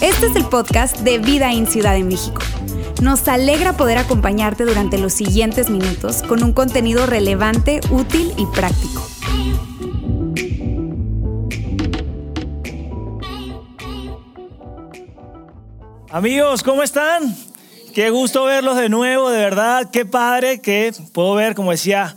Este es el podcast de Vida en Ciudad de México. Nos alegra poder acompañarte durante los siguientes minutos con un contenido relevante, útil y práctico. Amigos, ¿cómo están? Qué gusto verlos de nuevo, de verdad, qué padre que puedo ver, como decía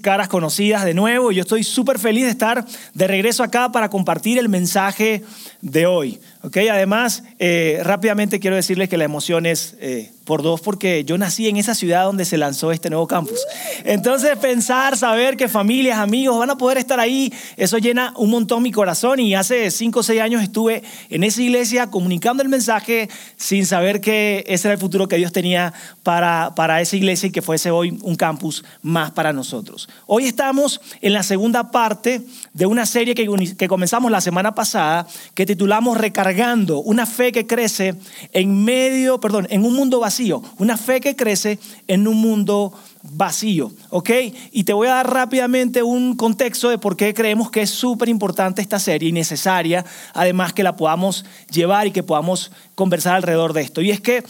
Caras conocidas de nuevo. Yo estoy súper feliz de estar de regreso acá para compartir el mensaje de hoy. ¿okay? Además, eh, rápidamente quiero decirles que la emoción es eh, por dos porque yo nací en esa ciudad donde se lanzó este nuevo campus. Entonces, pensar, saber que familias, amigos van a poder estar ahí, eso llena un montón mi corazón y hace cinco o seis años estuve en esa iglesia comunicando el mensaje sin saber que ese era el futuro que Dios tenía para, para esa iglesia y que fuese hoy un campus más para nosotros. Hoy estamos en la segunda parte de una serie que, comenzamos la semana pasada que titulamos Recargando, una fe que crece en medio, perdón, en un mundo vacío una fe que crece en un mundo vacío, ¿ok? Y te voy a dar rápidamente un contexto de por qué creemos que es súper importante esta serie y necesaria, además que la podamos llevar y que podamos conversar alrededor de esto. Y es que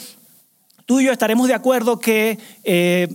tú y yo estaremos de acuerdo que eh,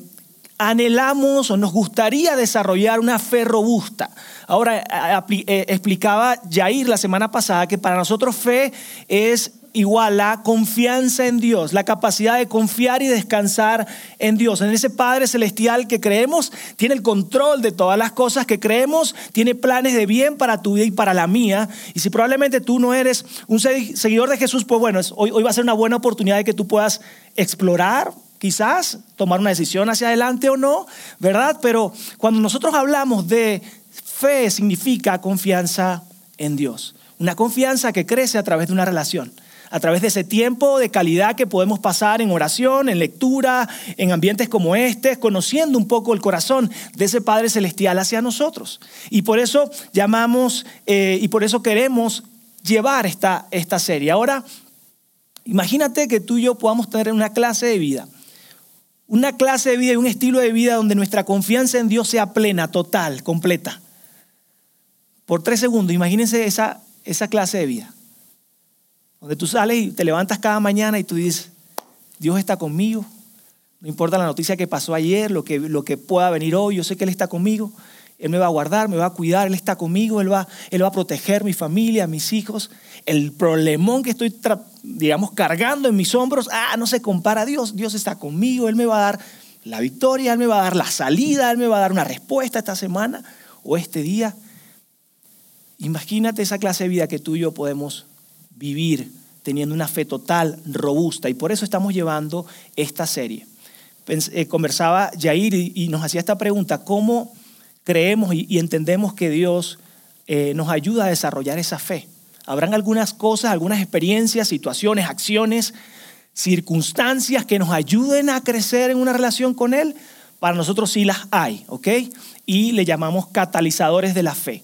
anhelamos o nos gustaría desarrollar una fe robusta. Ahora, eh, explicaba Jair la semana pasada que para nosotros fe es igual la confianza en Dios, la capacidad de confiar y descansar en Dios, en ese Padre Celestial que creemos tiene el control de todas las cosas que creemos, tiene planes de bien para tu vida y para la mía. Y si probablemente tú no eres un seguidor de Jesús, pues bueno, hoy, hoy va a ser una buena oportunidad de que tú puedas explorar, quizás tomar una decisión hacia adelante o no, ¿verdad? Pero cuando nosotros hablamos de fe, significa confianza en Dios. Una confianza que crece a través de una relación a través de ese tiempo de calidad que podemos pasar en oración, en lectura, en ambientes como este, conociendo un poco el corazón de ese Padre Celestial hacia nosotros. Y por eso llamamos eh, y por eso queremos llevar esta, esta serie. Ahora, imagínate que tú y yo podamos tener una clase de vida. Una clase de vida y un estilo de vida donde nuestra confianza en Dios sea plena, total, completa. Por tres segundos, imagínense esa, esa clase de vida. Donde tú sales y te levantas cada mañana y tú dices, Dios está conmigo, no importa la noticia que pasó ayer, lo que, lo que pueda venir hoy, yo sé que Él está conmigo, Él me va a guardar, me va a cuidar, Él está conmigo, Él va, Él va a proteger mi familia, mis hijos. El problemón que estoy, digamos, cargando en mis hombros, ah, no se compara a Dios, Dios está conmigo, Él me va a dar la victoria, Él me va a dar la salida, Él me va a dar una respuesta esta semana o este día. Imagínate esa clase de vida que tú y yo podemos vivir teniendo una fe total, robusta. Y por eso estamos llevando esta serie. Eh, conversaba Jair y, nos hacía esta pregunta, ¿cómo creemos y, entendemos que Dios eh, nos ayuda a desarrollar esa fe? Habrán algunas cosas, algunas experiencias, situaciones, acciones, circunstancias que nos ayuden a crecer en una relación con Él. Para nosotros sí las hay, ¿ok? Y le llamamos catalizadores de la fe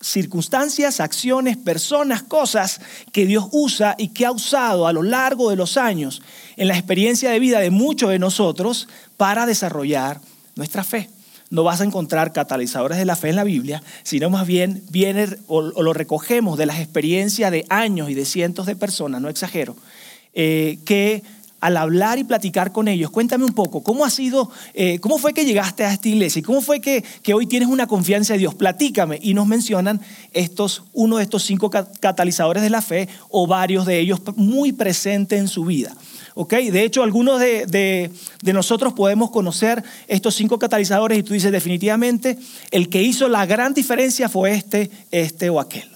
circunstancias, acciones, personas, cosas que Dios usa y que ha usado a lo largo de los años en la experiencia de vida de muchos de nosotros para desarrollar nuestra fe. No vas a encontrar catalizadores de la fe en la Biblia, sino más bien viene o, lo recogemos de las experiencias de años y de cientos de personas, no exagero, eh, que al hablar y platicar con ellos, cuéntame un poco, ¿cómo ha sido, eh, cómo fue que llegaste a esta iglesia cómo fue que, que, hoy tienes una confianza en Dios? Platícame. Y nos mencionan estos, uno de estos cinco catalizadores de la fe o varios de ellos muy presentes en su vida. De hecho, algunos de, nosotros podemos conocer estos cinco catalizadores y tú dices definitivamente, el que hizo la gran diferencia fue este, este o aquel.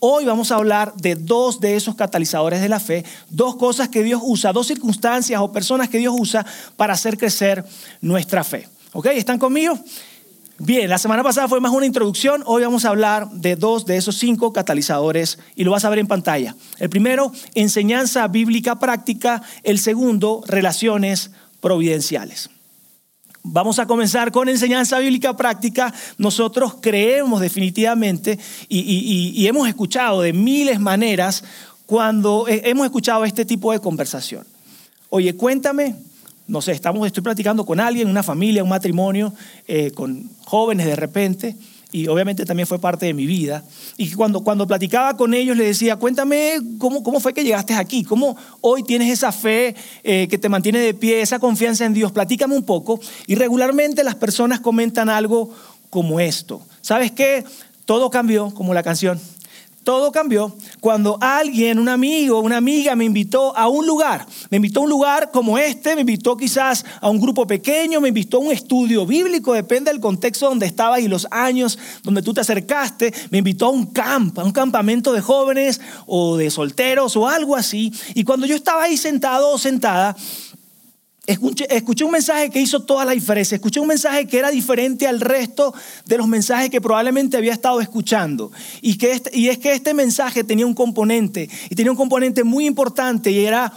Hoy vamos a hablar de dos de esos catalizadores de la fe, dos cosas que Dios usa, dos circunstancias o personas que Dios usa para hacer crecer nuestra fe. ¿Están conmigo? Bien, la semana pasada fue más una introducción, hoy vamos a hablar de dos de esos cinco catalizadores y lo vas a ver en pantalla. El primero, enseñanza bíblica práctica, el segundo, relaciones providenciales. Vamos a comenzar con enseñanza bíblica práctica. Nosotros creemos definitivamente y, y hemos escuchado de miles maneras cuando hemos escuchado este tipo de conversación. Oye, cuéntame no sé, estamos, estoy platicando con alguien, una familia, un matrimonio, eh, con jóvenes de repente, y obviamente también fue parte de mi vida. Y cuando, cuando platicaba con ellos les decía, cuéntame cómo, cómo fue que llegaste aquí, cómo hoy tienes esa fe eh, que te mantiene de pie, esa confianza en Dios, platícame un poco. Y regularmente las personas comentan algo como esto. ¿Sabes qué? Todo cambió, como la canción. Todo cambió cuando alguien, un amigo, una amiga me invitó a un lugar. Me invitó a un lugar como este, me invitó quizás a un grupo pequeño, me invitó a un estudio bíblico, depende del contexto donde estabas y los años donde tú te acercaste. Me invitó a un campo, a un campamento de jóvenes o de solteros o algo así. Y cuando yo estaba ahí sentado o sentada, Escuché, un mensaje que hizo toda la diferencia. Escuché un mensaje que era diferente al resto de los mensajes que probablemente había estado escuchando. Y, que este, y es que este mensaje tenía un componente, y tenía un componente muy importante, y era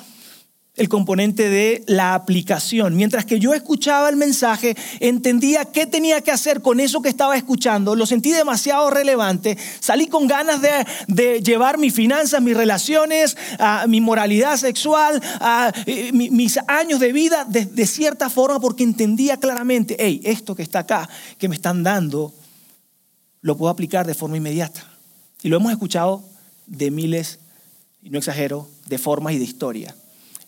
el componente de la aplicación. Mientras que yo escuchaba el mensaje, entendía qué tenía que hacer con eso que estaba escuchando, lo sentí demasiado relevante, salí con ganas de, llevar mis finanzas, mis relaciones, mi moralidad sexual, mis años de vida de, de, cierta forma porque entendía claramente, hey, esto que está acá, que me están dando, lo puedo aplicar de forma inmediata. Y lo hemos escuchado de miles, y no exagero, de formas y de historia.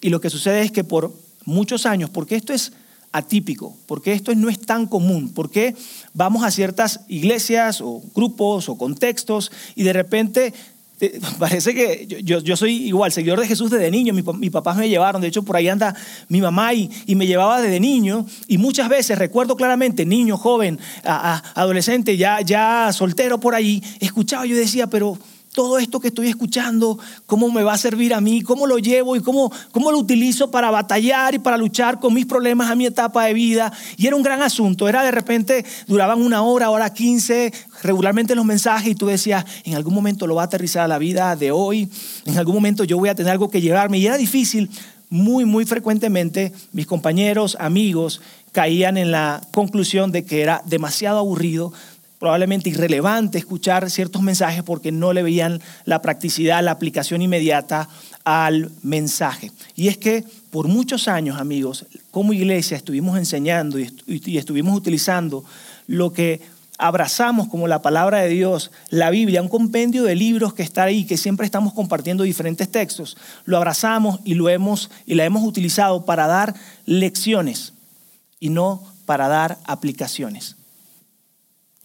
Y lo que sucede es que por muchos años, porque esto es atípico, porque esto no es tan común, porque vamos a ciertas iglesias o grupos o contextos y de repente parece que yo, soy igual, seguidor de Jesús desde niño, mis mi papás me llevaron, de hecho por ahí anda mi mamá y, me llevaba desde niño y muchas veces recuerdo claramente, niño, joven, adolescente, ya, ya soltero por ahí, escuchaba, yo decía, pero todo esto que estoy escuchando, cómo me va a servir a mí, cómo lo llevo y cómo, cómo lo utilizo para batallar y para luchar con mis problemas a mi etapa de vida. Y era un gran asunto, era de repente, duraban una hora, hora quince, regularmente los mensajes y tú decías, en algún momento lo va a aterrizar a la vida de hoy, en algún momento yo voy a tener algo que llevarme. Y era difícil, muy, muy frecuentemente mis compañeros, amigos, caían en la conclusión de que era demasiado aburrido, probablemente irrelevante escuchar ciertos mensajes porque no le veían la practicidad, la aplicación inmediata al mensaje. Y es que por muchos años, amigos, como iglesia estuvimos enseñando y estuvimos utilizando lo que abrazamos como la palabra de Dios, la Biblia, un compendio de libros que está ahí, que siempre estamos compartiendo diferentes textos, lo abrazamos y lo hemos y la hemos utilizado para dar lecciones y no para dar aplicaciones.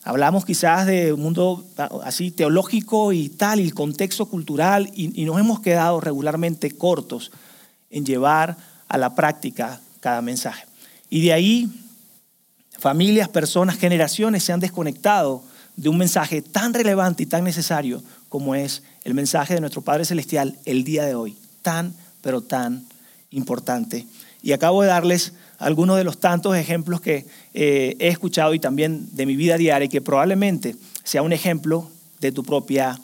Hablamos quizás de un mundo así teológico y tal, y el contexto cultural, y, nos hemos quedado regularmente cortos en llevar a la práctica cada mensaje. Y de ahí, familias, personas, generaciones se han desconectado de un mensaje tan relevante y tan necesario como es el mensaje de nuestro Padre Celestial el día de hoy. Tan, pero tan importante. Y acabo de darles algunos de los tantos ejemplos que eh, he escuchado y también de mi vida diaria y que probablemente sea un ejemplo de tu propia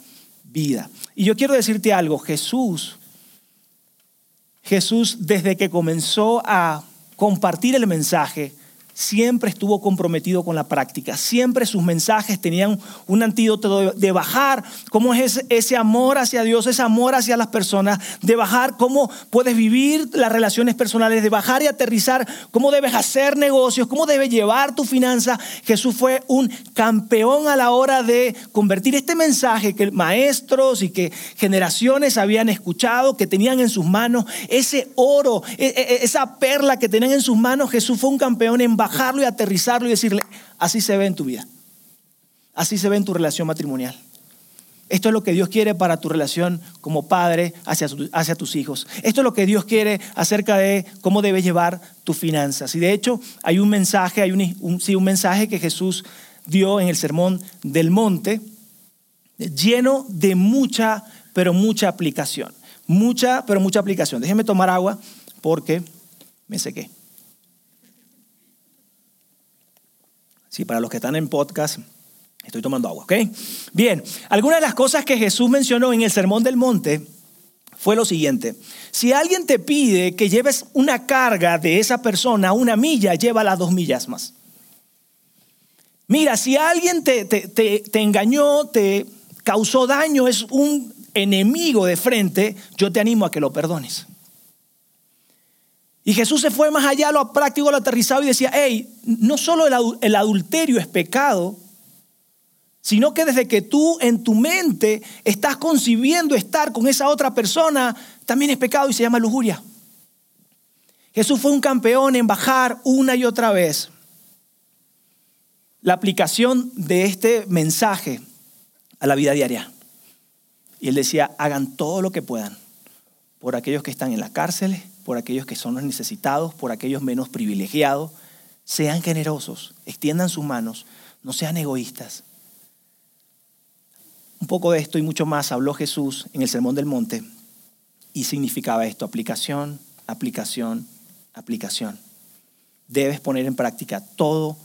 vida. Y yo quiero decirte algo, Jesús, Jesús desde que comenzó a compartir el mensaje, siempre estuvo comprometido con la práctica, siempre sus mensajes tenían un antídoto de bajar. Cómo es ese amor hacia Dios, ese amor hacia las personas, de bajar cómo puedes vivir las relaciones personales, de bajar y aterrizar cómo debes hacer negocios, cómo debes llevar tu finanza. Jesús fue un campeón a la hora de convertir este mensaje que maestros y que generaciones habían escuchado, que tenían en sus manos, ese oro, e, e, e, esa perla que tenían en sus manos, Jesús fue un campeón en bajarlo y aterrizarlo y decirle, así se ve en tu vida. Así se ve en tu relación matrimonial. Esto es lo que Dios quiere para tu relación como padre hacia, hacia, tus hijos. Esto es lo que Dios quiere acerca de cómo debes llevar tus finanzas. Y de hecho hay un mensaje, hay un, sí, un mensaje que Jesús dio en el sermón del monte, lleno de mucha, pero mucha aplicación. Mucha, pero mucha aplicación. Déjenme tomar agua porque me sequé. Sí, para los que están en podcast, estoy tomando agua, ¿ok? Bien, algunas de las cosas que Jesús mencionó en el Sermón del Monte fue lo siguiente. Si alguien te pide que lleves una carga de esa persona una milla, llévala dos millas más. Mira, si alguien te, te, te engañó, te causó daño, es un enemigo de frente, yo te animo a que lo perdones. Y Jesús se fue más allá, lo práctico, lo aterrizado y decía, hey, no solo el adulterio es pecado, sino que desde que tú en tu mente estás concibiendo estar con esa otra persona, también es pecado y se llama lujuria. Jesús fue un campeón en bajar una y otra vez la aplicación de este mensaje a la vida diaria. Y él decía, hagan todo lo que puedan por aquellos que están en la cárcel, por aquellos que son los necesitados, por aquellos menos privilegiados. Sean generosos, extiendan sus manos, no sean egoístas. Un poco de esto y mucho más habló Jesús en el Sermón del Monte y significaba esto, aplicación, aplicación, aplicación. Debes poner en práctica todo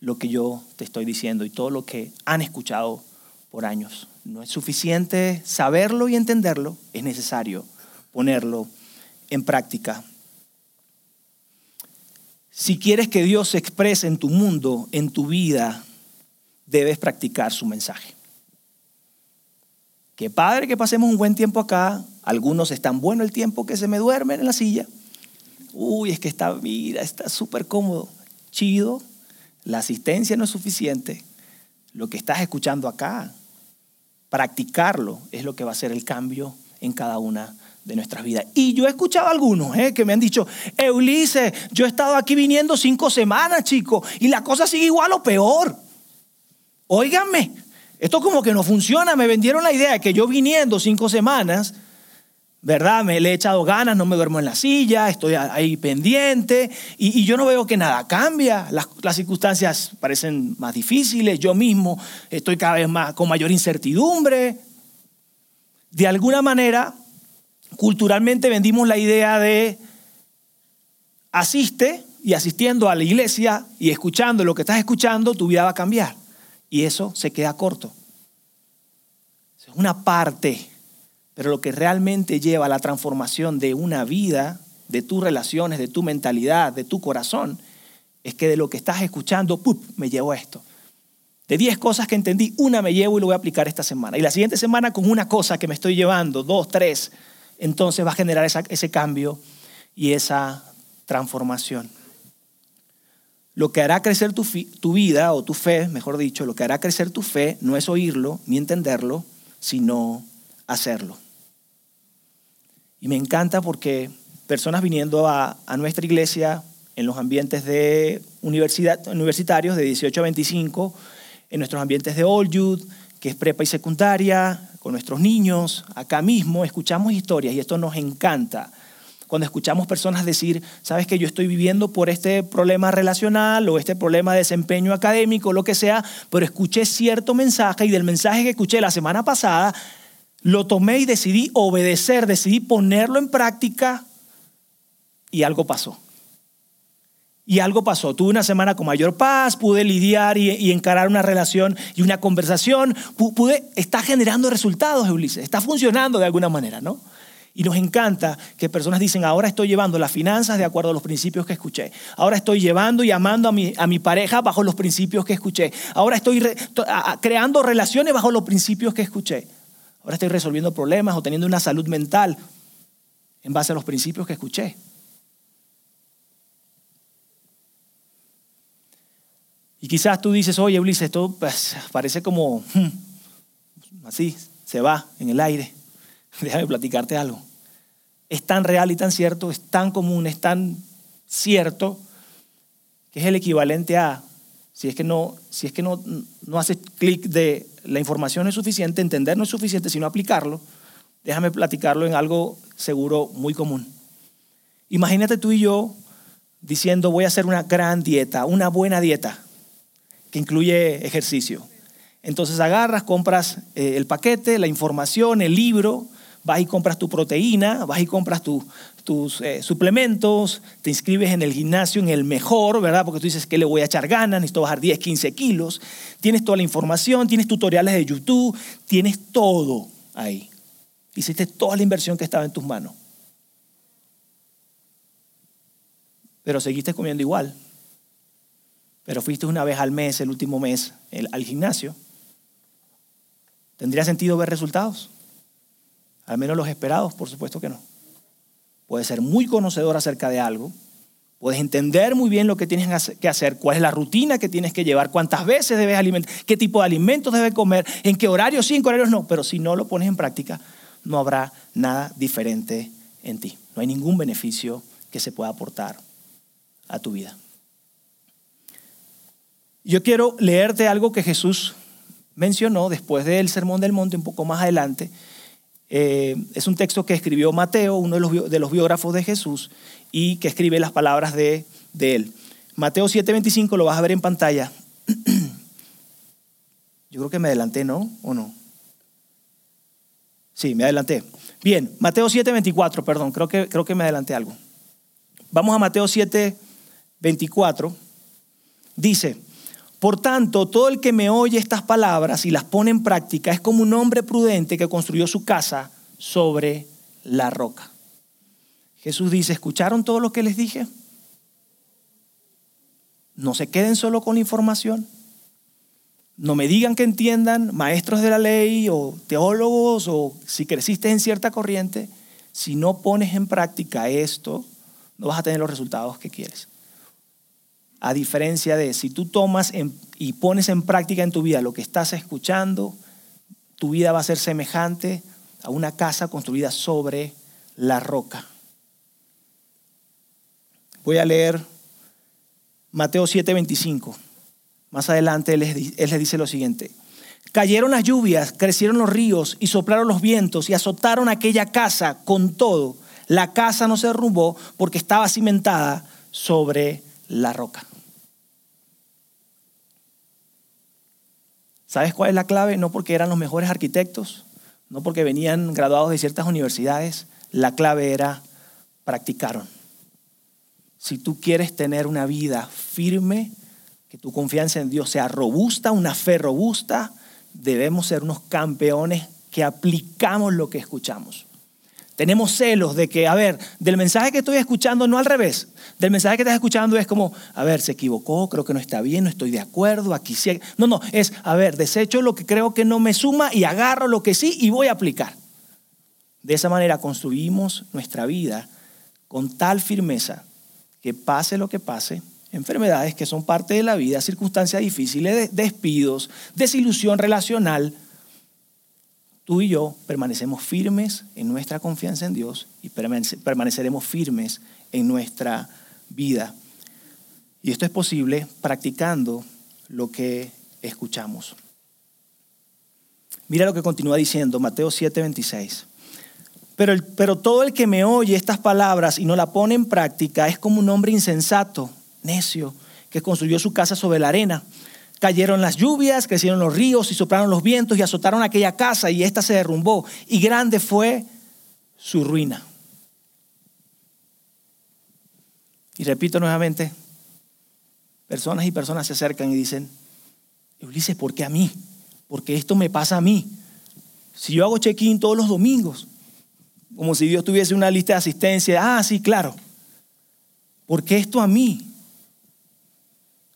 lo que yo te estoy diciendo y todo lo que han escuchado por años. No es suficiente saberlo y entenderlo, es necesario ponerlo en práctica. Si quieres que Dios se exprese en tu mundo, en tu vida, debes practicar su mensaje. Qué padre que pasemos un buen tiempo acá. Algunos están bueno el tiempo que se me duermen en la silla. Uy, es que está, mira, está súper cómodo. Chido. La asistencia no es suficiente. Lo que estás escuchando acá, practicarlo es lo que va a hacer el cambio en cada una de nuestras vidas. Y yo he escuchado a algunos eh, que me han dicho, Eulise, yo he estado aquí viniendo cinco semanas, chicos, y la cosa sigue igual o peor. Óiganme, esto como que no funciona. Me vendieron la idea de que yo viniendo cinco semanas, ¿verdad? Me le he echado ganas, no me duermo en la silla, estoy ahí pendiente y, yo no veo que nada cambia. Las, las, circunstancias parecen más difíciles, yo mismo estoy cada vez más con mayor incertidumbre. De alguna manera, culturalmente vendimos la idea de asiste y asistiendo a la iglesia y escuchando lo que estás escuchando, tu vida va a cambiar. Y eso se queda corto. Es una parte, pero lo que realmente lleva a la transformación de una vida, de tus relaciones, de tu mentalidad, de tu corazón, es que de lo que estás escuchando, ¡pup! me llevo esto. De 10 cosas que entendí, una me llevo y lo voy a aplicar esta semana. Y la siguiente semana con una cosa que me estoy llevando, dos, tres, entonces va a generar ese cambio y esa transformación. Lo que hará crecer tu, vida o tu fe, mejor dicho, lo que hará crecer tu fe no es oírlo ni entenderlo, sino hacerlo. Y me encanta porque personas viniendo a, a nuestra iglesia en los ambientes de universidad, universitarios de 18 a 25, en nuestros ambientes de Old Youth, que es prepa y secundaria, con nuestros niños, acá mismo, escuchamos historias y esto nos encanta cuando escuchamos personas decir, sabes que yo estoy viviendo por este problema relacional o este problema de desempeño académico, lo que sea, pero escuché cierto mensaje y del mensaje que escuché la semana pasada, lo tomé y decidí obedecer, decidí ponerlo en práctica y algo pasó. Y algo pasó. Tuve una semana con mayor paz, pude lidiar y, encarar una relación y una conversación. Pude, está generando resultados, Ulises. Está funcionando de alguna manera, ¿no? Y nos encanta que personas dicen, ahora estoy llevando las finanzas de acuerdo a los principios que escuché. Ahora estoy llevando y amando a mi, a mi pareja bajo los principios que escuché. Ahora estoy creando relaciones bajo los principios que escuché. Ahora estoy resolviendo problemas o teniendo una salud mental en base a los principios que escuché. Y quizás tú dices, oye Ulises, esto pues, parece como hmm, así, se va en el aire. Déjame platicarte algo. Es tan real y tan cierto, es tan común, es tan cierto, que es el equivalente a, si es que no, si es que no, no haces clic de la información es suficiente, entender no es suficiente, sino aplicarlo, déjame platicarlo en algo seguro muy común. Imagínate tú y yo diciendo voy a hacer una gran dieta, una buena dieta, que incluye ejercicio. Entonces agarras, compras eh, el paquete, la información, el libro, vas y compras tu proteína, vas y compras tus eh, suplementos, te inscribes en el gimnasio, en el mejor, ¿verdad? Porque tú dices que le voy a echar ganas, necesito bajar 10, 15 kilos. Tienes toda la información, tienes tutoriales de YouTube, tienes todo ahí. Hiciste toda la inversión que estaba en tus manos. Pero seguiste comiendo igual. Pero fuiste una vez al mes, el último mes, al gimnasio. ¿Tendría sentido ver resultados? Al menos los esperados, por supuesto que no. Puede ser muy conocedor acerca de algo, Puedes entender muy bien lo que tienes que hacer, cuál es la rutina que tienes que llevar, cuántas veces debes alimentar, qué tipo de alimentos debes comer, en qué horarios sí, en qué horarios no. Pero si no lo pones en práctica, no habrá nada diferente en ti. No hay ningún beneficio que se pueda aportar a tu vida. Yo quiero leerte algo que Jesús mencionó después del Sermón del Monte, un poco más adelante. Eh, es un texto que escribió Mateo, uno de los, de los, biógrafos de Jesús, y que escribe las palabras de, de él. Mateo 7:25 lo vas a ver en pantalla. Yo creo que me adelanté, ¿no? ¿O no? Sí, me adelanté. Bien, Mateo 7:24, perdón, creo que, creo que me adelanté algo. Vamos a Mateo 7:24. Dice, por tanto, todo el que me oye estas palabras y las pone en práctica es como un hombre prudente que construyó su casa sobre la roca. Jesús dice, ¿escucharon todo lo que les dije? No se queden solo con la información. No me digan que entiendan, maestros de la ley o teólogos o si creciste en cierta corriente. Si no pones en práctica esto, no vas a tener los resultados que quieres. A diferencia de si tú tomas y pones en práctica en tu vida lo que estás escuchando, tu vida va a ser semejante a una casa construida sobre la roca. Voy a leer Mateo 7:25. Más adelante él les dice lo siguiente. Cayeron las lluvias, crecieron los ríos y soplaron los vientos y azotaron aquella casa con todo. La casa no se derrumbó porque estaba cimentada sobre la roca. ¿Sabes cuál es la clave? No porque eran los mejores arquitectos, no porque venían graduados de ciertas universidades, la clave era practicaron. Si tú quieres tener una vida firme, que tu confianza en Dios sea robusta, una fe robusta, debemos ser unos campeones que aplicamos lo que escuchamos. Tenemos celos de que, a ver, del mensaje que estoy escuchando, no al revés. Del mensaje que estás escuchando es como, a ver, se equivocó, creo que no está bien, no estoy de acuerdo, aquí sí. No, no, es, a ver, desecho lo que creo que no me suma y agarro lo que sí y voy a aplicar. De esa manera construimos nuestra vida con tal firmeza que pase lo que pase, enfermedades que son parte de la vida, circunstancias difíciles, despidos, desilusión relacional, tú y yo permanecemos firmes en nuestra confianza en Dios y permaneceremos firmes en nuestra vida. Y esto es posible practicando lo que escuchamos. Mira lo que continúa diciendo Mateo 7:26. Pero, pero todo el que me oye estas palabras y no la pone en práctica es como un hombre insensato, necio, que construyó su casa sobre la arena. Cayeron las lluvias, crecieron los ríos y soplaron los vientos y azotaron aquella casa y ésta se derrumbó. Y grande fue su ruina. Y repito nuevamente, personas y personas se acercan y dicen, Ulises, ¿por qué a mí? Porque esto me pasa a mí. Si yo hago check-in todos los domingos, como si Dios tuviese una lista de asistencia, ah, sí, claro. ¿Por qué esto a mí?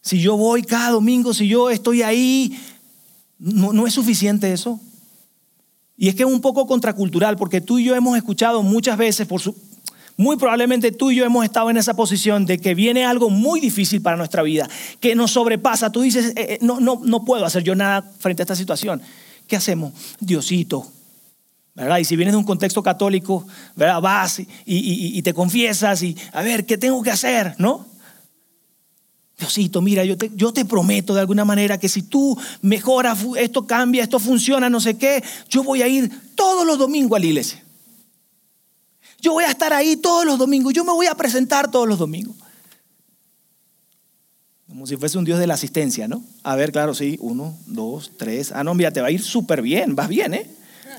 Si yo voy cada domingo, si yo estoy ahí, no, es suficiente eso. Y es que es un poco contracultural, porque tú y yo hemos escuchado muchas veces, por su, muy probablemente tú y yo hemos estado en esa posición de que viene algo muy difícil para nuestra vida, que nos sobrepasa. Tú dices, eh, eh, no, no, no puedo hacer yo nada frente a esta situación. ¿Qué hacemos? Diosito, ¿verdad? Y si vienes de un contexto católico, ¿verdad? Vas y, y, te confiesas y, a ver, ¿qué tengo que hacer? ¿No? Diosito, mira, yo te, yo te prometo de alguna manera que si tú mejoras, esto cambia, esto funciona, no sé qué, yo voy a ir todos los domingos a la iglesia. Yo voy a estar ahí todos los domingos, yo me voy a presentar todos los domingos. Como si fuese un Dios de la asistencia, ¿no? A ver, claro, sí, uno, dos, tres. Ah, no, mira, te va a ir súper bien, vas bien, ¿eh?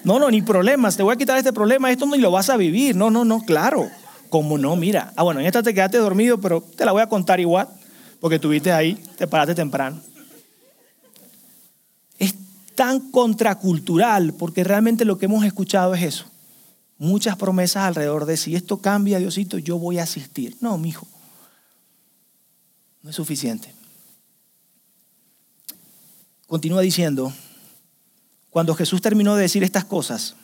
No, no, ni problemas, te voy a quitar este problema, esto no lo vas a vivir. No, no, no, claro. Como no, mira. Ah, bueno, en esta te quedaste dormido, pero te la voy a contar igual porque estuviste ahí, te paraste temprano. Es tan contracultural porque realmente lo que hemos escuchado es eso. Muchas promesas alrededor de si esto cambia, Diosito, yo voy a asistir. No, mi hijo. No es suficiente. Continúa diciendo, cuando Jesús terminó de decir estas cosas,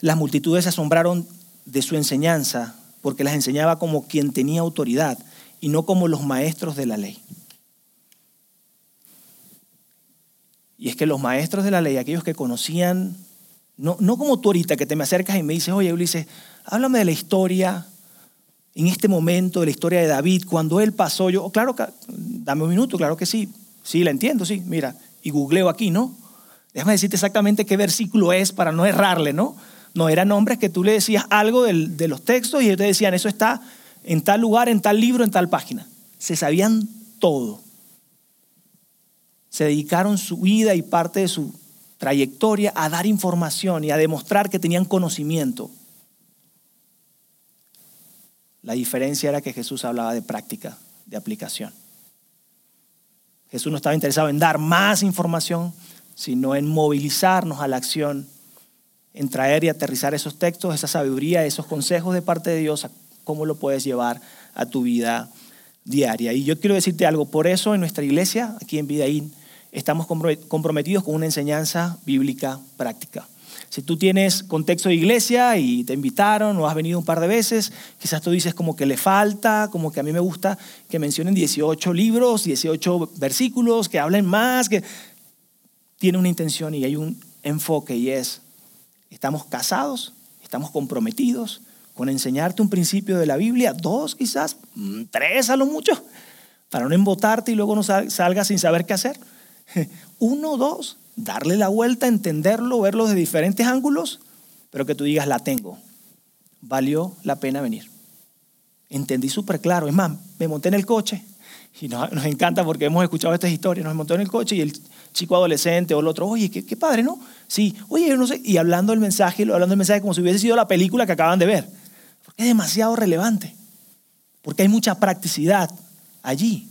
las multitudes se asombraron de su enseñanza porque las enseñaba como quien tenía autoridad y no como los maestros de la ley. Y es que los maestros de la ley, aquellos que conocían, no, no como tú ahorita que te me acercas y me dices, oye Ulises, háblame de la historia en este momento, de la historia de David, cuando él pasó, yo, oh, claro, dame un minuto, claro que sí, sí, la entiendo, sí, mira, y googleo aquí, ¿no? Déjame decirte exactamente qué versículo es para no errarle, ¿no? No, eran nombres que tú le decías algo de los textos y ellos te decían, eso está en tal lugar, en tal libro, en tal página. Se sabían todo. Se dedicaron su vida y parte de su trayectoria a dar información y a demostrar que tenían conocimiento. La diferencia era que Jesús hablaba de práctica, de aplicación. Jesús no estaba interesado en dar más información, sino en movilizarnos a la acción, en traer y aterrizar esos textos, esa sabiduría, esos consejos de parte de Dios, cómo lo puedes llevar a tu vida diaria. Y yo quiero decirte algo, por eso en nuestra iglesia, aquí en Vidaín, estamos comprometidos con una enseñanza bíblica práctica. Si tú tienes contexto de iglesia y te invitaron o has venido un par de veces, quizás tú dices como que le falta, como que a mí me gusta que mencionen 18 libros, 18 versículos, que hablen más, que tiene una intención y hay un enfoque y es, estamos casados, estamos comprometidos con enseñarte un principio de la Biblia, dos quizás, mm, tres a lo mucho, para no embotarte y luego no salgas sin saber qué hacer. Uno, dos, darle la vuelta, entenderlo, verlo de diferentes ángulos, pero que tú digas, la tengo. Valió la pena venir. Entendí súper claro. Es más, me monté en el coche y nos, encanta porque hemos escuchado estas historias. Nos montó en el coche y el chico adolescente o el otro, oye, qué, padre, ¿no? Sí, oye, yo no sé. Y hablando del mensaje, hablando del mensaje como si hubiese sido la película que acaban de ver. Porque es demasiado relevante. Porque hay mucha practicidad allí.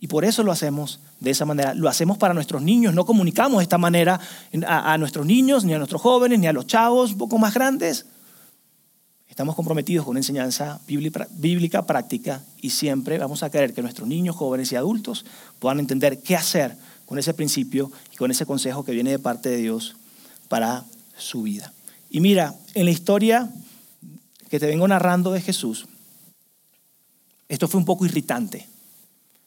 Y por eso lo hacemos de esa manera. Lo hacemos para nuestros niños. No comunicamos de esta manera a, nuestros niños, ni a nuestros jóvenes, ni a los chavos un poco más grandes. Estamos comprometidos con una enseñanza bíblica, práctica y siempre vamos a querer que nuestros niños, jóvenes y adultos puedan entender qué hacer con ese principio y con ese consejo que viene de parte de Dios para su vida. Y mira, en la historia que te vengo narrando de Jesús, esto fue un poco irritante.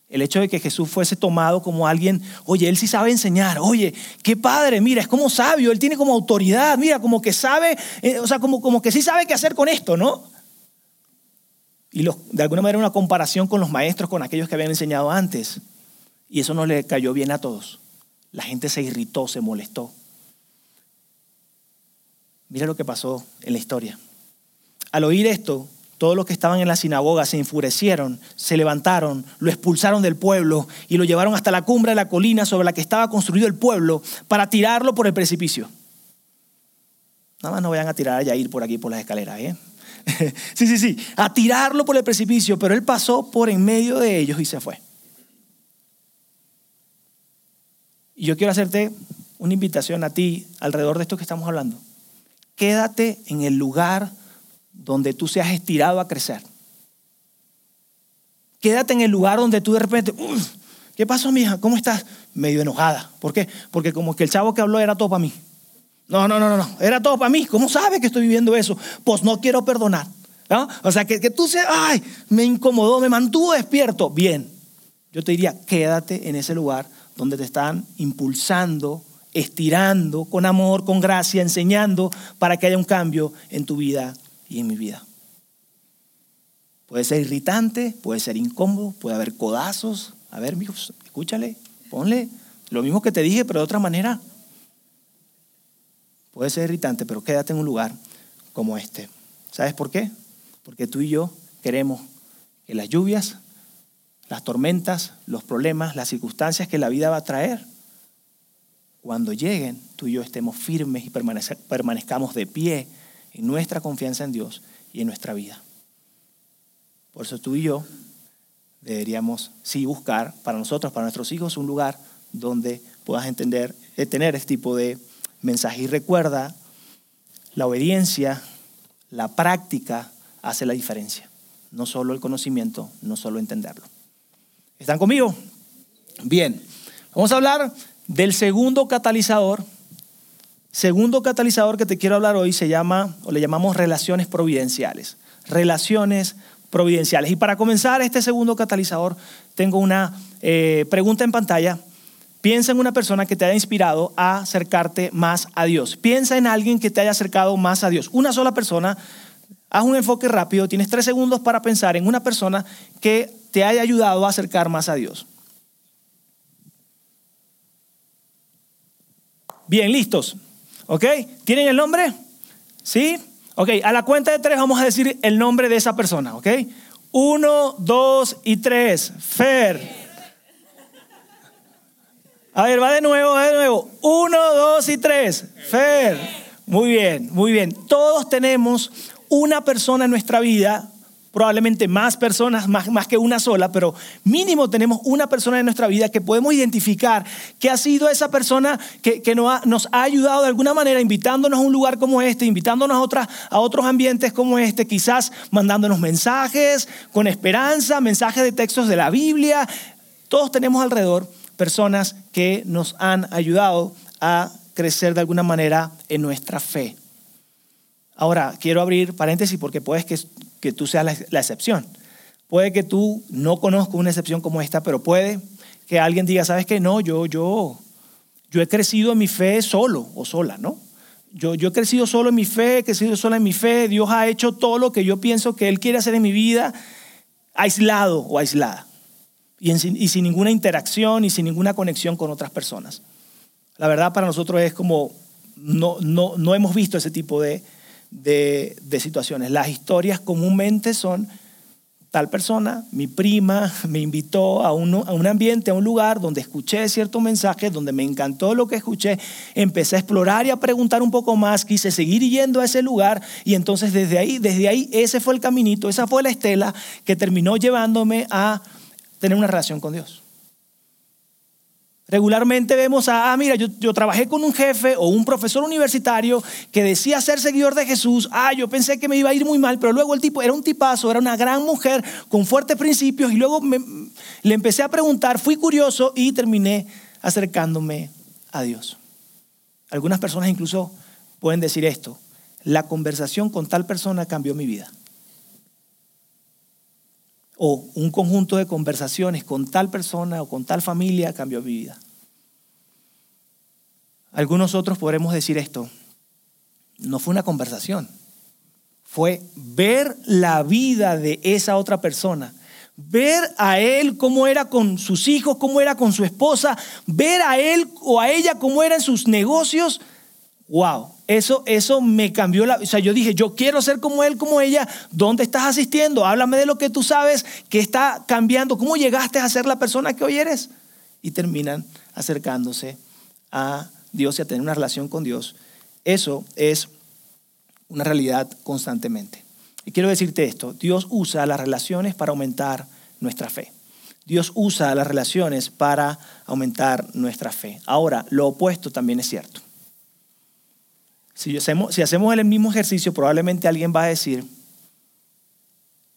El hecho de que Jesús fuese tomado como alguien, oye, él sí sabe enseñar, oye, qué padre, mira, es como sabio, él tiene como autoridad, mira, como que sabe, eh, o sea, como, como que sí sabe qué hacer con esto, ¿no? Y de alguna manera una comparación con los maestros, con aquellos que habían enseñado antes. Y eso no le cayó bien a todos. La gente se irritó, se molestó. Mira lo que pasó en la historia. Al oír esto, todos los que estaban en la sinagoga se enfurecieron, se levantaron, lo expulsaron del pueblo y lo llevaron hasta la cumbre de la colina sobre la que estaba construido el pueblo para tirarlo por el precipicio. Nada más no vayan a tirar a Yair por aquí por las escaleras, ¿eh? sí, sí, sí, a tirarlo por el precipicio, pero él pasó por en medio de ellos y se fue. Y yo quiero hacerte una invitación a ti alrededor de esto que estamos hablando. Quédate en el lugar donde tú seas estirado a crecer. Quédate en el lugar donde tú de repente, ¿qué pasó, mija? ¿Cómo estás? Medio enojada. ¿Por qué? Porque como que el chavo que habló era todo para mí. No, no, no, no, no. Era todo para mí. ¿Cómo sabe que estoy viviendo eso? Pues no quiero perdonar. O sea, que, que tú seas, ay, me incomodó, me mantuvo despierto. Bien. Yo te diría, quédate en ese lugar donde te están impulsando, estirando con amor, con gracia, enseñando para que haya un cambio en tu vida y en mi vida. Puede ser irritante, puede ser incómodo, puede haber codazos. A ver, amigos, escúchale, ponle lo mismo que te dije, pero de otra manera. Puede ser irritante, pero quédate en un lugar como este. ¿Sabes por qué? Porque tú y yo queremos que las lluvias, las tormentas, los problemas, las circunstancias que la vida va a traer, cuando lleguen, tú y yo estemos firmes y permanezcamos de pie en nuestra confianza en Dios y en nuestra vida. Por eso tú y yo deberíamos sí buscar para nosotros, para nuestros hijos, un lugar donde puedas entender, eh, tener este tipo de mensaje. Y recuerda, la obediencia, la práctica hace la diferencia. No solo el conocimiento, no solo entenderlo. ¿Están conmigo? Bien, vamos a hablar del segundo catalizador Segundo catalizador que te quiero hablar hoy se llama, o le llamamos relaciones providenciales. relaciones providenciales. Y para comenzar este segundo catalizador, tengo una eh, pregunta en pantalla. Piensa en una persona que te haya inspirado a acercarte más a Dios. Piensa en alguien que te haya acercado más a Dios. Una sola persona. Haz un enfoque rápido. Tienes tres segundos para pensar en una persona que te haya ayudado a acercar más a Dios. Bien, listos. ¿Ok? ¿Tienen el nombre? ¿Sí? Ok, a la cuenta de tres vamos a decir el nombre de esa persona. ¿Ok? Uno, dos y tres. Fer. A ver, va de nuevo, va de nuevo. Uno, dos y tres. Fer. Muy bien, muy bien. Todos tenemos una persona en nuestra vida probablemente más personas, más, más, que una sola, pero mínimo tenemos una persona en nuestra vida que podemos identificar que ha sido esa persona que, que nos, ha, nos, ha, ayudado de alguna manera, invitándonos a un lugar como este, invitándonos a, otras, a otros ambientes como este, quizás mandándonos mensajes con esperanza, mensajes de textos de la Biblia. Todos tenemos alrededor personas que nos han ayudado a crecer de alguna manera en nuestra fe. Ahora, quiero abrir paréntesis porque puedes que, que tú seas la, excepción. Puede que tú no conozcas una excepción como esta, pero puede que alguien diga, ¿sabes qué? No, yo, yo, yo he crecido en mi fe solo o sola, ¿no? Yo, yo he crecido solo en mi fe, he crecido sola en mi fe. Dios ha hecho todo lo que yo pienso que Él quiere hacer en mi vida, aislado o aislada. Y, y sin ninguna interacción y sin ninguna conexión con otras personas. La verdad para nosotros es como, no, no, no hemos visto ese tipo de, de, de, situaciones. Las historias comúnmente son tal persona, mi prima, me invitó a un, a un, ambiente, a un lugar donde escuché ciertos mensajes, donde me encantó lo que escuché, empecé a explorar y a preguntar un poco más, quise seguir yendo a ese lugar y entonces desde ahí, desde ahí ese fue el caminito, esa fue la estela que terminó llevándome a tener una relación con Dios. Regularmente vemos a, ah, mira, yo, trabajé con un jefe o un profesor universitario que decía ser seguidor de Jesús. Ah, yo pensé que me iba a ir muy mal, pero luego el tipo era un tipazo, era una gran mujer con fuertes principios y luego le empecé a preguntar, fui curioso y terminé acercándome a Dios. Algunas personas incluso pueden decir esto, la conversación con tal persona cambió mi vida. O un conjunto de conversaciones con tal persona o con tal familia cambió mi vida. Algunos otros podremos decir esto. No fue una conversación. Fue ver la vida de esa otra persona. Ver a él cómo era con sus hijos, cómo era con su esposa. Ver a él o a ella cómo eran sus negocios. ¡Wow! Eso, eso me cambió la... O sea, yo dije, yo quiero ser como él, como ella. ¿Dónde estás asistiendo? Háblame de lo que tú sabes, que está cambiando. ¿Cómo llegaste a ser la persona que hoy eres? Y terminan acercándose a Dios y a tener una relación con Dios. Eso es una realidad constantemente. Y quiero decirte esto, Dios usa las relaciones para aumentar nuestra fe. Dios usa las relaciones para aumentar nuestra fe. Ahora, lo opuesto también es cierto. Si hacemos, el mismo ejercicio, probablemente alguien va a decir,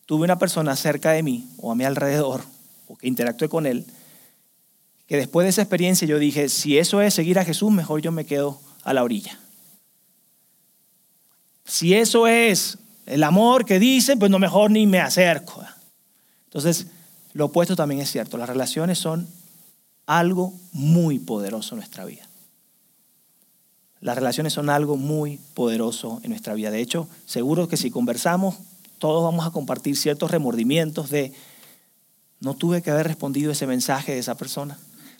tuve una persona cerca de mí o a mi alrededor, o que interactué con él, que después de esa experiencia yo dije, si eso es seguir a Jesús, mejor yo me quedo a la orilla. Si eso es el amor que dicen, pues no mejor ni me acerco. Entonces, lo opuesto también es cierto. Las relaciones son algo muy poderoso en nuestra vida. Las relaciones son algo muy poderoso en nuestra vida. De hecho, seguro que si conversamos, todos vamos a compartir ciertos remordimientos de, no tuve que haber respondido ese mensaje de esa persona.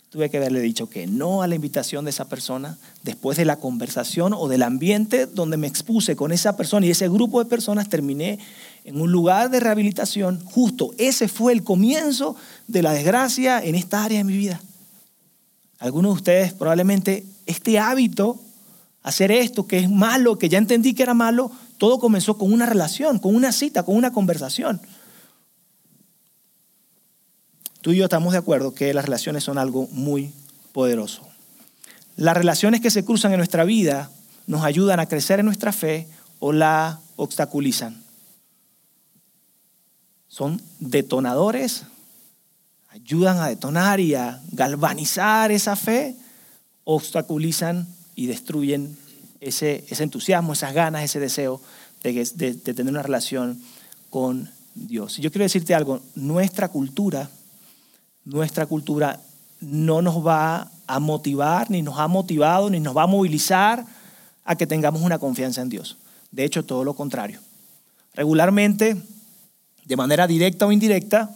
Tuve que haberle dicho que no a la invitación de esa persona después de la conversación o del ambiente donde me expuse con esa persona y ese grupo de personas terminé en un lugar de rehabilitación. Justo ese fue el comienzo de la desgracia en esta área de mi vida. Algunos de ustedes probablemente este hábito hacer esto que es malo, que ya entendí que era malo, todo comenzó con una relación, con una cita, con una conversación. Tú y yo estamos de acuerdo que las relaciones son algo muy poderoso. Las relaciones que se cruzan en nuestra vida nos ayudan a crecer en nuestra fe o la obstaculizan. Son detonadores, ayudan a detonar y a galvanizar esa fe, obstaculizan y destruyen ese, ese entusiasmo, esas ganas, ese deseo de, de, tener una relación con Dios. Yo quiero decirte algo, nuestra cultura, nuestra cultura no nos va a motivar, ni nos ha motivado, ni nos va a movilizar a que tengamos una confianza en Dios. De hecho, todo lo contrario. Regularmente, de manera directa o indirecta,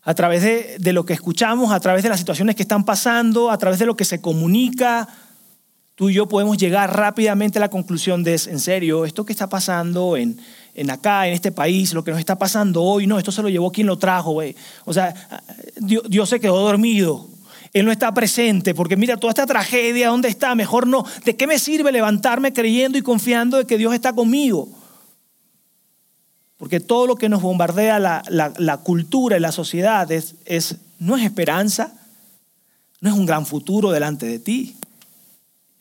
a través de, de, lo que escuchamos, a través de las situaciones que están pasando, a través de lo que se comunica, tú y yo podemos llegar rápidamente a la conclusión de, en serio, esto que está pasando en, en acá, en este país, lo que nos está pasando hoy, no, esto se lo llevó quien lo trajo, güey. O sea, Dios, se quedó dormido. Él no está presente, porque mira, toda esta tragedia, ¿dónde está? Mejor no. ¿De qué me sirve levantarme creyendo y confiando de que Dios está conmigo? Porque todo lo que nos bombardea la, la, cultura y la sociedad es, no es esperanza, no es un gran futuro delante de ti.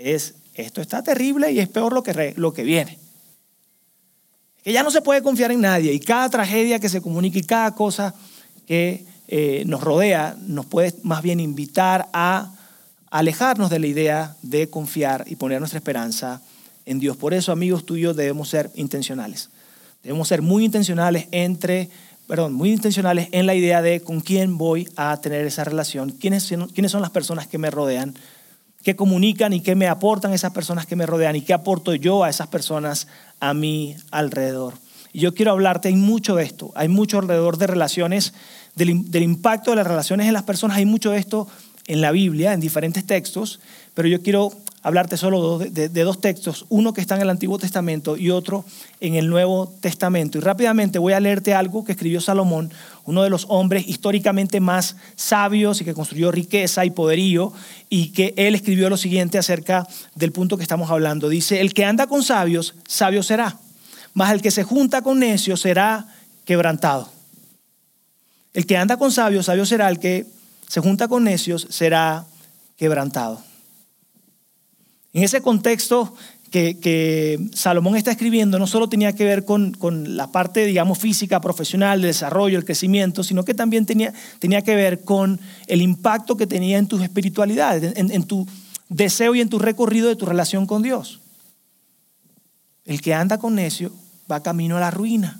Es, esto está terrible y es peor lo que, lo que viene. Que ya no se puede confiar en nadie y cada tragedia que se comunica y cada cosa que eh, nos rodea nos puede más bien invitar a alejarnos de la idea de confiar y poner nuestra esperanza en Dios. Por eso, amigos tuyos, debemos ser intencionales. Debemos ser muy intencionales entre, perdón, muy intencionales en la idea de con quién voy a tener esa relación, quiénes, quiénes son las personas que me rodean, qué comunican y qué me aportan esas personas que me rodean y qué aporto yo a esas personas a mi alrededor. Y yo quiero hablarte, hay mucho de esto, hay mucho alrededor de relaciones, del, del impacto de las relaciones en las personas, hay mucho de esto en la Biblia, en diferentes textos, pero yo quiero hablarte solo de, dos textos, uno que está en el Antiguo Testamento y otro en el Nuevo Testamento. Y rápidamente voy a leerte algo que escribió Salomón, uno de los hombres históricamente más sabios y que construyó riqueza y poderío, y que él escribió lo siguiente acerca del punto que estamos hablando. Dice, el que anda con sabios, sabio será, mas el que se junta con necios será quebrantado. El que anda con sabios, sabio será, el que se junta con necios será quebrantado. En ese contexto que, Salomón está escribiendo no solo tenía que ver con, la parte, digamos, física, profesional, de desarrollo, el crecimiento, sino que también tenía, tenía que ver con el impacto que tenía en tus espiritualidades, en, en tu deseo y en tu recorrido de tu relación con Dios. El que anda con necio va camino a la ruina.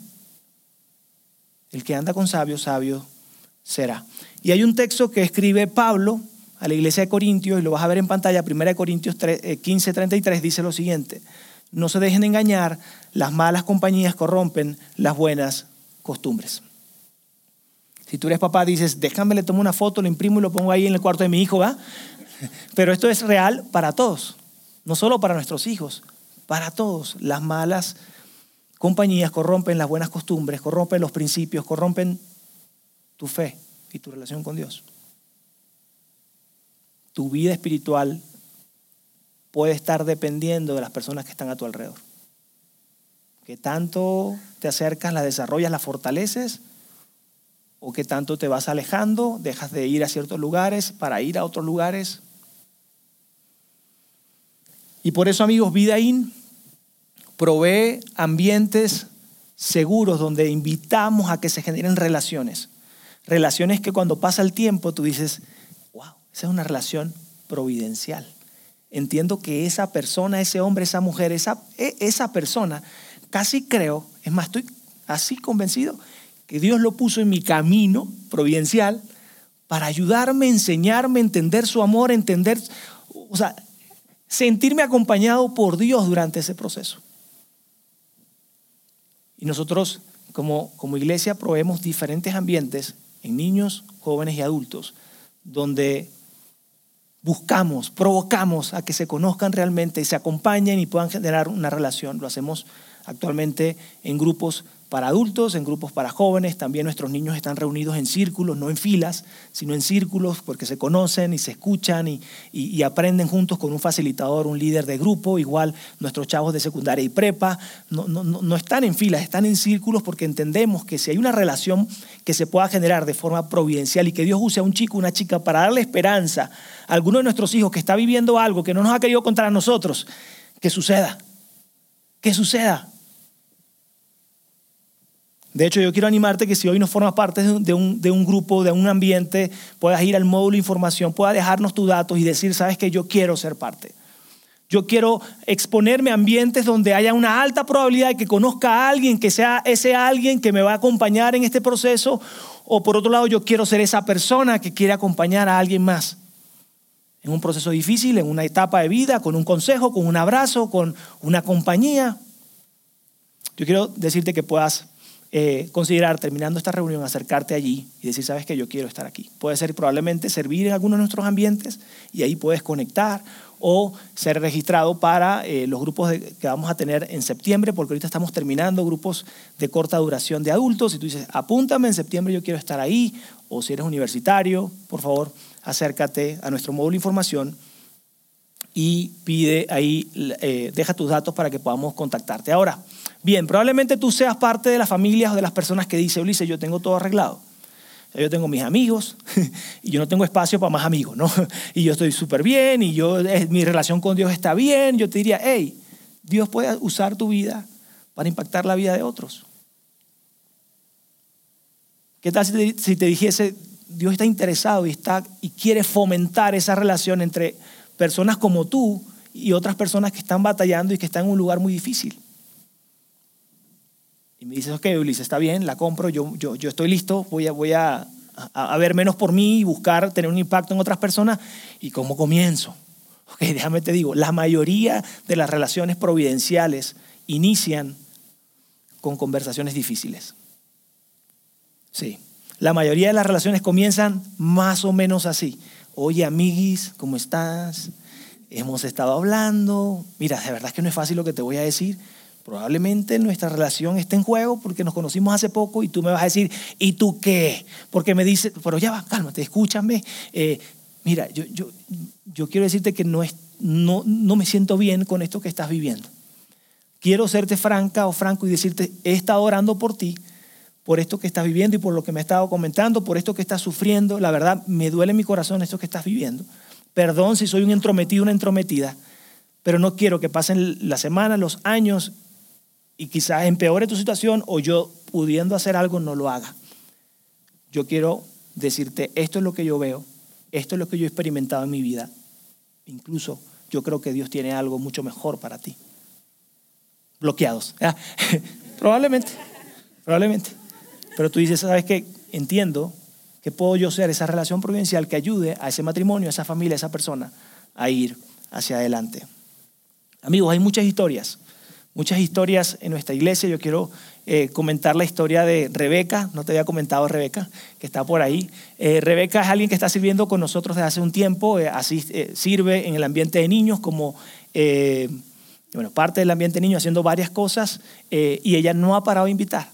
El que anda con sabio, sabio será. Y hay un texto que escribe Pablo a la iglesia de Corintios, y lo vas a ver en pantalla, 1 Corintios 15, 33, eh, dice lo siguiente, no se dejen engañar, las malas compañías corrompen las buenas costumbres. Si tú eres papá, dices, déjame, le tomo una foto, lo imprimo y lo pongo ahí en el cuarto de mi hijo, ¿va? Pero esto es real para todos, no solo para nuestros hijos, para todos. Las malas compañías corrompen las buenas costumbres, corrompen los principios, corrompen tu fe y tu relación con Dios tu vida espiritual puede estar dependiendo de las personas que están a tu alrededor. Que tanto te acercas, las desarrollas, las fortaleces, o que tanto te vas alejando, dejas de ir a ciertos lugares para ir a otros lugares. Y por eso, amigos, Vidaín provee ambientes seguros donde invitamos a que se generen relaciones. Relaciones que cuando pasa el tiempo tú dices, esa es una relación providencial. Entiendo que esa persona, ese hombre, esa mujer, esa, e, esa persona, casi creo, es más, estoy así convencido, que Dios lo puso en mi camino providencial para ayudarme, enseñarme, entender su amor, entender, o sea, sentirme acompañado por Dios durante ese proceso. Y nosotros como, como iglesia proveemos diferentes ambientes en niños, jóvenes y adultos, donde buscamos, provocamos a que se conozcan realmente y se acompañen y puedan generar una relación. Lo hacemos actualmente en grupos para adultos, en grupos para jóvenes. También nuestros niños están reunidos en círculos, no en filas, sino en círculos porque se conocen y se escuchan y, aprenden juntos con un facilitador, un líder de grupo. Igual nuestros chavos de secundaria y prepa no, están en filas, están en círculos porque entendemos que si hay una relación que se pueda generar de forma providencial y que Dios use a un chico, una chica para darle esperanza a alguno de nuestros hijos que está viviendo algo que no nos ha querido contar a nosotros, que suceda. Que suceda. De hecho, yo quiero animarte que si hoy no formas parte de un, de un, grupo, de un ambiente, puedas ir al módulo de información, puedas dejarnos tus datos y decir, sabes que yo quiero ser parte. Yo quiero exponerme a ambientes donde haya una alta probabilidad de que conozca a alguien, que sea ese alguien que me va a acompañar en este proceso. O por otro lado, yo quiero ser esa persona que quiere acompañar a alguien más en un proceso difícil, en una etapa de vida, con un consejo, con un abrazo, con una compañía. Yo quiero decirte que puedas eh, considerar, terminando esta reunión, acercarte allí y decir, sabes que yo quiero estar aquí. Puede ser probablemente servir en alguno de nuestros ambientes y ahí puedes conectar o ser registrado para eh, los grupos que vamos a tener en septiembre, porque ahorita estamos terminando grupos de corta duración de adultos. Y tú dices, apúntame en septiembre, yo quiero estar ahí. O si eres universitario, por favor, acércate a nuestro módulo de información y pide ahí, eh, deja tus datos para que podamos contactarte. Ahora, bien, probablemente tú seas parte de las familias o de las personas que dice, Ulises, yo tengo todo arreglado. Yo tengo mis amigos y yo no tengo espacio para más amigos, ¿no? Y yo estoy súper bien y yo, mi relación con Dios está bien. Yo te diría, hey, Dios puede usar tu vida para impactar la vida de otros. ¿Qué tal si te dijese, Dios está interesado y, está, y quiere fomentar esa relación entre personas como tú y otras personas que están batallando y que están en un lugar muy difícil? Y me dices, ok, Ulises, está bien, la compro, yo, yo, yo estoy listo, voy, a, voy a, a, ver menos por mí y buscar tener un impacto en otras personas. ¿Y cómo comienzo? Ok, déjame te digo, la mayoría de las relaciones providenciales inician con conversaciones difíciles. Sí, la mayoría de las relaciones comienzan más o menos así. Oye, amiguis, ¿cómo estás? Hemos estado hablando. Mira, de verdad es que no es fácil lo que te voy a decir, Probablemente nuestra relación esté en juego porque nos conocimos hace poco y tú me vas a decir, ¿y tú qué? Porque me dice, pero ya va, cálmate, escúchame. Eh, mira, yo, yo, yo quiero decirte que no, es, no, no me siento bien con esto que estás viviendo. Quiero serte franca o franco y decirte, he estado orando por ti, por esto que estás viviendo y por lo que me has estado comentando, por esto que estás sufriendo. La verdad, me duele en mi corazón esto que estás viviendo. Perdón si soy un entrometido, una entrometida, pero no quiero que pasen las semanas, los años y quizás empeore tu situación o yo pudiendo hacer algo no lo haga. Yo quiero decirte, esto es lo que yo veo, esto es lo que yo he experimentado en mi vida. Incluso yo creo que Dios tiene algo mucho mejor para ti. Bloqueados. probablemente, probablemente. Pero tú dices, ¿sabes qué? Entiendo que puedo yo ser esa relación providencial que ayude a ese matrimonio, a esa familia, a esa persona a ir hacia adelante. Amigos, hay muchas historias muchas historias en nuestra iglesia. Yo quiero eh, comentar la historia de Rebeca, no te había comentado Rebeca, que está por ahí. Eh, Rebeca es alguien que está sirviendo con nosotros desde hace un tiempo, eh, sirve en el ambiente de niños como bueno, parte del ambiente de niños haciendo varias cosas y ella no ha parado de invitar.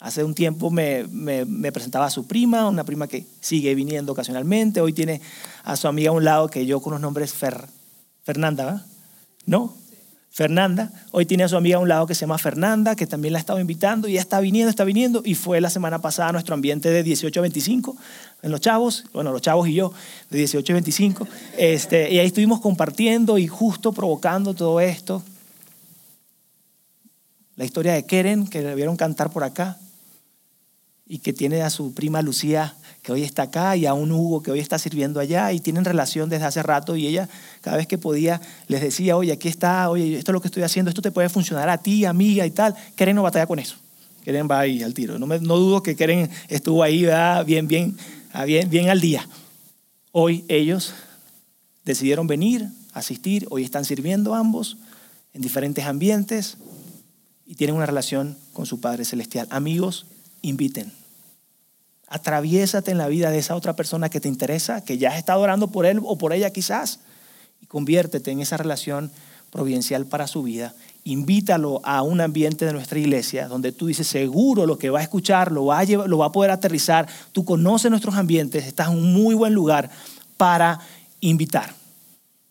Hace un tiempo me, presentaba a su prima, una prima que sigue viniendo ocasionalmente. Hoy tiene a su amiga a un lado que yo con los nombres Fer, Fernanda, ¿verdad? ¿No? Fernanda. Hoy tiene a su amiga a un lado que se llama Fernanda, que también la ha estado invitando y ya está viniendo, está viniendo. Y fue la semana pasada nuestro ambiente de 18 a 25 en los chavos, bueno, los chavos y yo, de 18 a 25. Este, y ahí estuvimos compartiendo y justo provocando todo esto. La historia de Keren, que le vieron cantar por acá, y que tiene a su prima Lucía que hoy está acá y a un Hugo que hoy está sirviendo allá y tienen relación desde hace rato y ella cada vez que podía les decía, oye, aquí está, oye, esto es lo que estoy haciendo, esto te puede funcionar a ti, amiga y tal. Keren no batalla con eso. Keren va ahí al tiro. No, me, no dudo que Keren estuvo ahí bien, bien, bien, bien al día. Hoy ellos decidieron venir, asistir, hoy están sirviendo ambos en diferentes ambientes y tienen una relación con su Padre Celestial. Amigos, inviten Atraviésate en la vida de esa otra persona que te interesa, que ya has estado orando por él o por ella quizás, y conviértete en esa relación providencial para su vida. Invítalo a un ambiente de nuestra iglesia donde tú dices, seguro lo que va a escuchar lo va a, lo va a poder aterrizar. Tú conoces nuestros ambientes, estás en un muy buen lugar para invitar.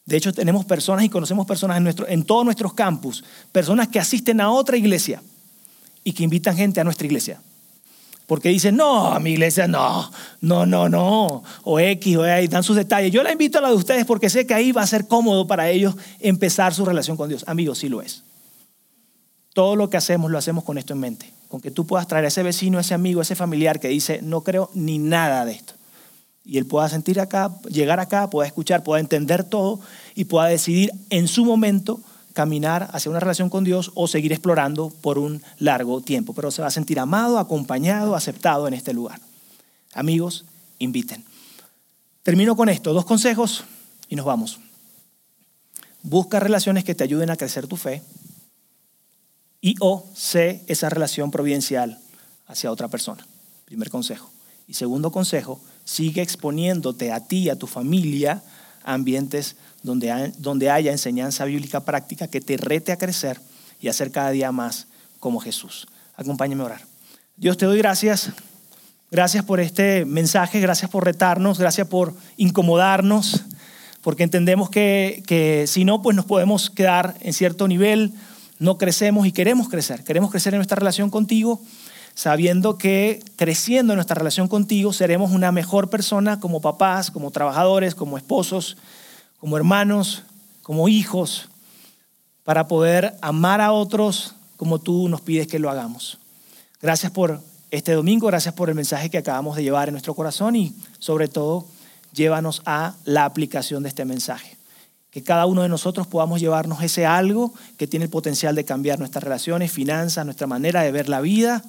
De hecho, tenemos personas y conocemos personas en, nuestro, en todos nuestros campus, personas que asisten a otra iglesia y que invitan gente a nuestra iglesia. Porque dicen, no, mi iglesia no, no, no, no, o X, o Y, dan sus detalles. Yo la invito a la de ustedes porque sé que ahí va a ser cómodo para ellos empezar su relación con Dios. Amigos, sí lo es. Todo lo que hacemos lo hacemos con esto en mente. Con que tú puedas traer a ese vecino, a ese amigo, a ese familiar que dice, no creo ni nada de esto. y él pueda sentir acá, llegar acá, pueda escuchar, pueda entender todo y pueda decidir en su momento caminar hacia una relación con Dios o seguir explorando por un largo tiempo. Pero se va a sentir amado, acompañado, aceptado en este lugar. Amigos, inviten. Termino con esto, dos consejos y nos vamos. Busca relaciones que te ayuden a crecer tu fe y o sé esa relación providencial hacia otra persona. Primer consejo. Y segundo consejo, sigue exponiéndote a ti a tu familia a ambientes donde, donde haya enseñanza bíblica práctica que te rete a crecer y a ser cada día más como Jesús. Acompáñame a orar. Dios, te doy gracias. Gracias por este mensaje, gracias por retarnos, gracias por incomodarnos, porque entendemos que, que si no, pues nos podemos quedar en cierto nivel, no crecemos y queremos crecer. Queremos crecer en nuestra relación contigo sabiendo que creciendo en nuestra relación contigo seremos una mejor persona como papás, como trabajadores, como esposos, como hermanos, como hijos, para poder amar a otros como tú nos pides que lo hagamos. Gracias por este domingo, gracias por el mensaje que acabamos de llevar en nuestro corazón y sobre todo llévanos a la aplicación de este mensaje. Que cada uno de nosotros podamos llevarnos ese algo que tiene el potencial de cambiar nuestras relaciones, finanzas, nuestra manera de ver la vida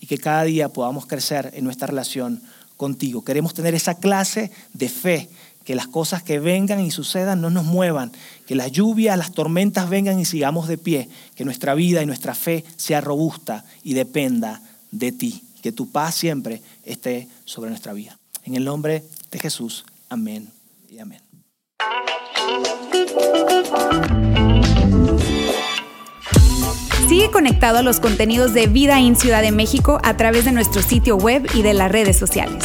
y que cada día podamos crecer en nuestra relación contigo. Queremos tener esa clase de fe, que las cosas que vengan y sucedan no nos muevan, que las lluvias, las tormentas vengan y sigamos de pie, que nuestra vida y nuestra fe sea robusta y dependa de ti, que tu paz siempre esté sobre nuestra vida. En el nombre de Jesús, amén y amén. Sigue conectado a los contenidos de Vida en Ciudad de México a través de nuestro sitio web y de las redes sociales.